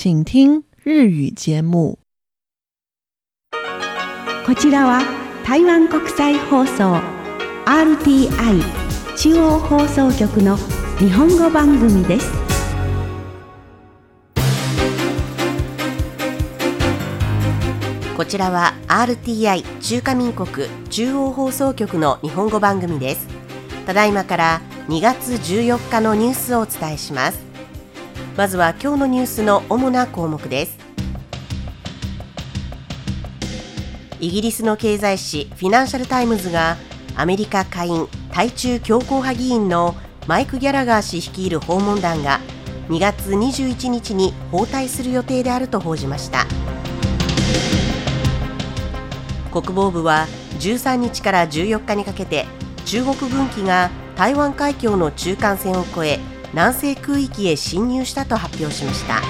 请听日语节目。こちらは台湾国際放送 RTI 中央放送局の日本語番組です。こちらは RTI 中華民国中央放送局の日本語番組ですただいまから2月14日のニュースをお伝えしますまずは今日のニュースの主な項目です。イギリスの経済誌フィナンシャル・タイムズがアメリカ下院対中強硬派議員のマイク・ギャラガー氏率いる訪問団が2月21日に訪台する予定であると報じました。国防部は13日から14日にかけて中国軍機が台湾海峡の中間線を越え南西空域へ侵入したと発表しました。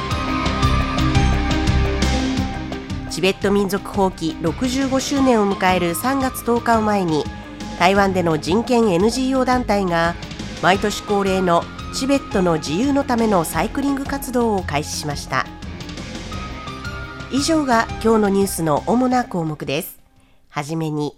チベット民族蜂起65周年を迎える3月10日を前に台湾での人権 NGO 団体が毎年恒例のチベットの自由のためのサイクリング活動を開始しました。以上が今日のニュースの主な項目です。はじめに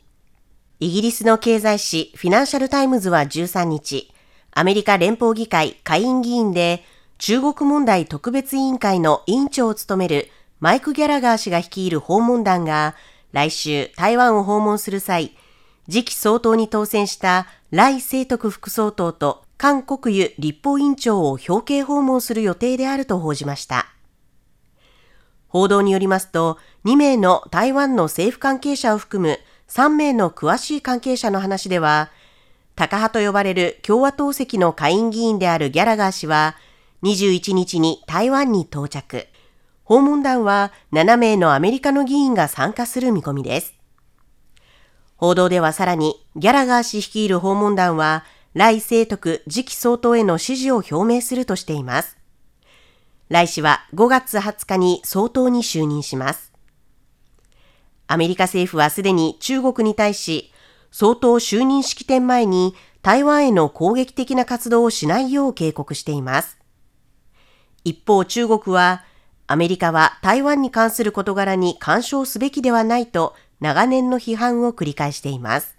イギリスの経済誌フィナンシャルタイムズは13日アメリカ連邦議会下院議員で中国問題特別委員会の委員長を務めるマイク・ギャラガー氏が率いる訪問団が来週台湾を訪問する際、次期総統に当選した来清徳副総統と韓国湯立法委員長を表敬訪問する予定であると報じました。報道によりますと、2名の台湾の政府関係者を含む3名の詳しい関係者の話では、タカ派と呼ばれる共和党籍の下院議員であるギャラガー氏は、21日に台湾に到着。訪問団は7名のアメリカの議員が参加する見込みです。報道ではさらに、ギャラガー氏率いる訪問団は、来清徳次期総統への支持を表明するとしています。来氏は5月20日に総統に就任します。アメリカ政府はすでに中国に対し、総統就任式典前に台湾への攻撃的な活動をしないよう警告しています。一方中国は、アメリカは台湾に関する事柄に干渉すべきではないと長年の批判を繰り返しています。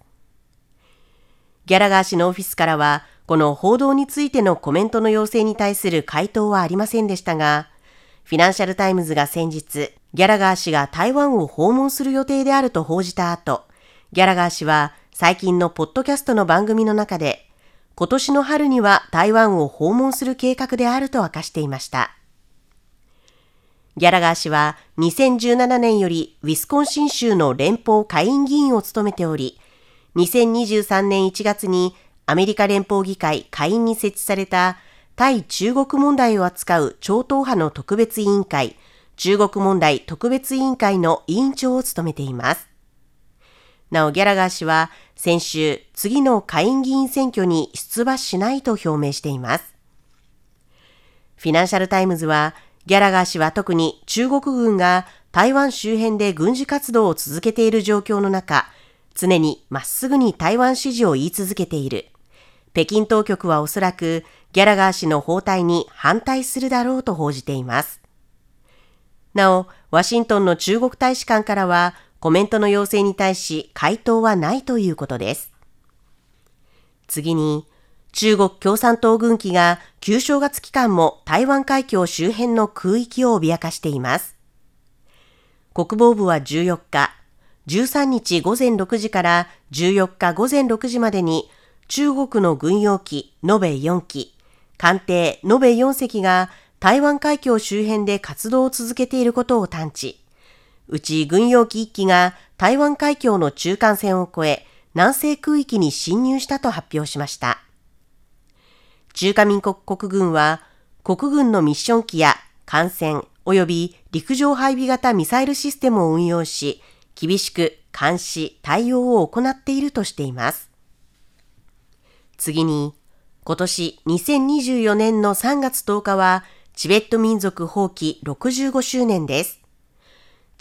ギャラガー氏のオフィスからは、この報道についてのコメントの要請に対する回答はありませんでしたが、フィナンシャルタイムズが先日、ギャラガー氏が台湾を訪問する予定であると報じた後、ギャラガー氏は最近のポッドキャストの番組の中で、今年の春には台湾を訪問する計画であると明かしていました。ギャラガー氏は2017年よりウィスコンシン州の連邦下院議員を務めており、2023年1月にアメリカ連邦議会下院に設置された対中国問題を扱う超党派の特別委員会、中国問題特別委員会の委員長を務めています。なお、ギャラガー氏は先週、次の下院議員選挙に出馬しないと表明しています。フィナンシャルタイムズは、ギャラガー氏は特に中国軍が台湾周辺で軍事活動を続けている状況の中、常にまっすぐに台湾支持を言い続けている。北京当局はおそらくギャラガー氏の訪台に反対するだろうと報じています。なお、ワシントンの中国大使館からはコメントの要請に対し回答はないということです。次に、中国共産党軍機が旧正月期間も台湾海峡周辺の空域を脅かしています。国防部は14日、13日午前6時から14日午前6時までに中国の軍用機延べ4機、艦艇延べ4隻が台湾海峡周辺で活動を続けていることを探知。うち軍用機1機が台湾海峡の中間線を越え南西空域に侵入したと発表しました。中華民国国軍は国軍のミッション機や艦船及び陸上配備型ミサイルシステムを運用し、厳しく監視、対応を行っているとしています。次に、今年2024年の3月10日は、チベット民族放棄65周年です。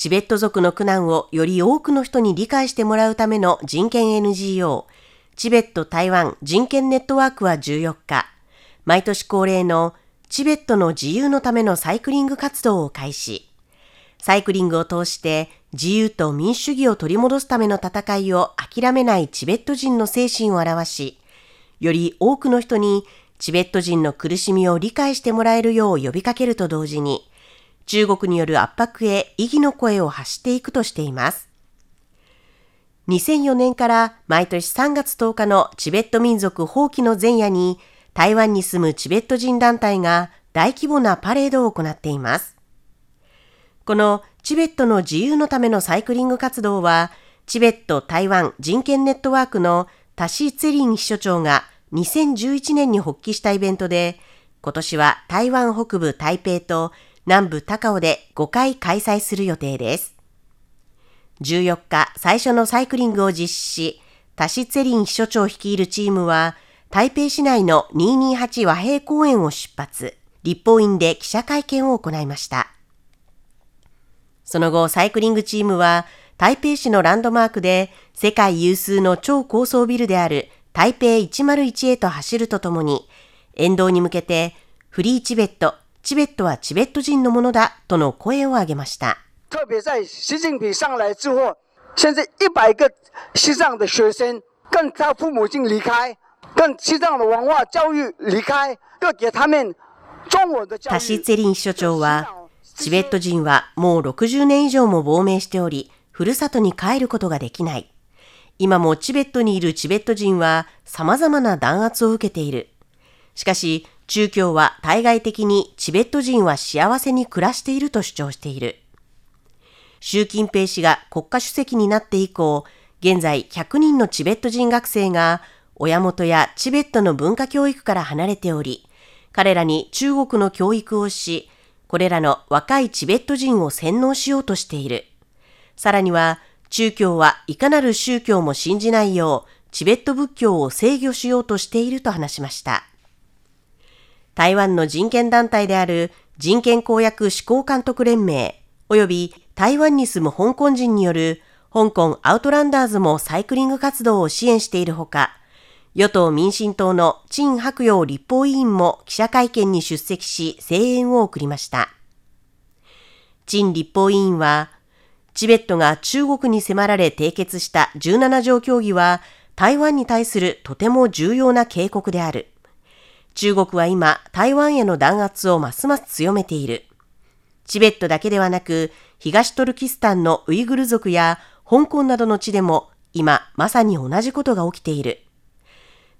チベット族の苦難をより多くの人に理解してもらうための人権 NGO、チベット台湾人権ネットワークは14日、毎年恒例のチベットの自由のためのサイクリング活動を開始。サイクリングを通して自由と民主主義を取り戻すための戦いを諦めないチベット人の精神を表し、より多くの人にチベット人の苦しみを理解してもらえるよう呼びかけると同時に、中国による圧迫へ異議の声を発していくとしています。2004年から毎年3月10日のチベット民族放棄の前夜に台湾に住むチベット人団体が大規模なパレードを行っています。このチベットの自由のためのサイクリング活動は、チベット台湾人権ネットワークのタシー・ツェリン秘書長が2011年に発起したイベントで、今年は台湾北部台北と南部高尾で5回開催する予定です。14日、最初のサイクリングを実施し、タシ・ツェリン秘書長率いるチームは、台北市内の228和平公園を出発、立法院で記者会見を行いました。その後、サイクリングチームは、台北市のランドマークで世界有数の超高層ビルである台北101へと走るとともに、沿道に向けてフリーチベット、チベットはチベット人のものだとの声を上げました。特别在习近平上来之后，现在一百个西藏的学生跟他父母亲离开，跟西藏的文化教育离给他们中文的教育。タシ・ツェリン所長は、チベット人はもう60年以上も亡命しており、ふるさとに帰ることができない。今もチベットにいるチベット人は様々な弾圧を受けている。しかし、中共は対外的にチベット人は幸せに暮らしていると主張している。習近平氏が国家主席になって以降、現在100人のチベット人学生が親元やチベットの文化教育から離れており、彼らに中国の教育をし、これらの若いチベット人を洗脳しようとしている。さらには、宗教はいかなる宗教も信じないよう、チベット仏教を制御しようとしていると話しました。台湾の人権団体である人権公約施行監督連盟及び台湾に住む香港人による香港アウトランダーズもサイクリング活動を支援しているほか、与党民進党の陳白陽立法委員も記者会見に出席し声援を送りました。陳立法委員は、チベットが中国に迫られ締結した17条協議は台湾に対するとても重要な警告である。中国は今、台湾への弾圧をますます強めている。チベットだけではなく、東トルキスタンのウイグル族や香港などの地でも今まさに同じことが起きている。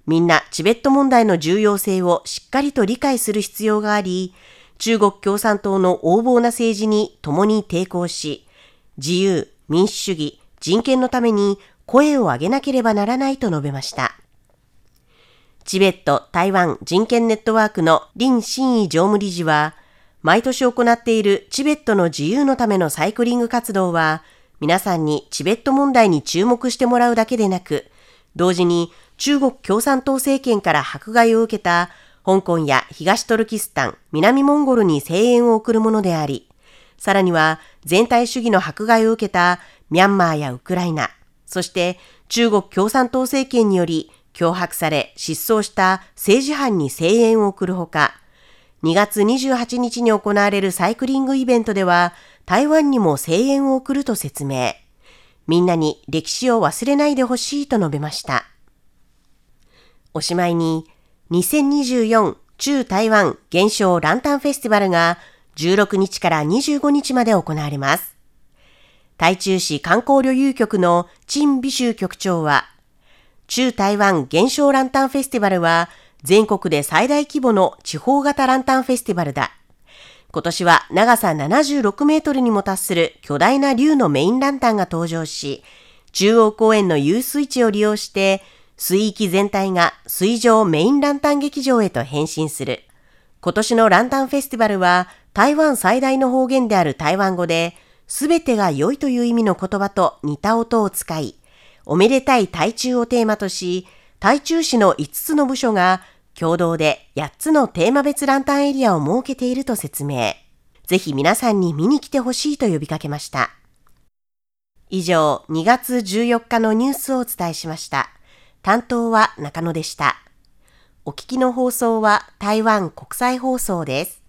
みんなチベット問題の重要性をしっかりと理解する必要があり、中国共産党の横暴な政治に共に抵抗し、自由、民主主義、人権のために声を上げなければならないと述べました。チベット台湾人権ネットワークの林真意常務理事は、毎年行っているチベットの自由のためのサイクリング活動は、皆さんにチベット問題に注目してもらうだけでなく、同時に中国共産党政権から迫害を受けた香港や東トルキスタン、南モンゴルに声援を送るものであり、さらには全体主義の迫害を受けたミャンマーやウクライナ、そして中国共産党政権により脅迫され失踪した政治犯に声援を送るほか、2月28日に行われるサイクリングイベントでは台湾にも声援を送ると説明。みんなに歴史を忘れないでほしいと述べました。おしまいに、2024中台湾現象ランタンフェスティバルが16日から25日まで行われます。台中市観光旅遊局の陳美州局長は、中台湾現象ランタンフェスティバルは全国で最大規模の地方型ランタンフェスティバルだ。今年は長さ76メートルにも達する巨大な竜のメインランタンが登場し、中央公園の遊水地を利用して、水域全体が水上メインランタン劇場へと変身する。今年のランタンフェスティバルは台湾最大の方言である台湾語で、すべてが良いという意味の言葉と似た音を使い、おめでたい台中をテーマとし、台中市の5つの部署が共同で8つのテーマ別ランタンエリアを設けていると説明。ぜひ皆さんに見に来てほしいと呼びかけました。以上、2月14日のニュースをお伝えしました。担当は中野でした。お聞きの放送は台湾国際放送です。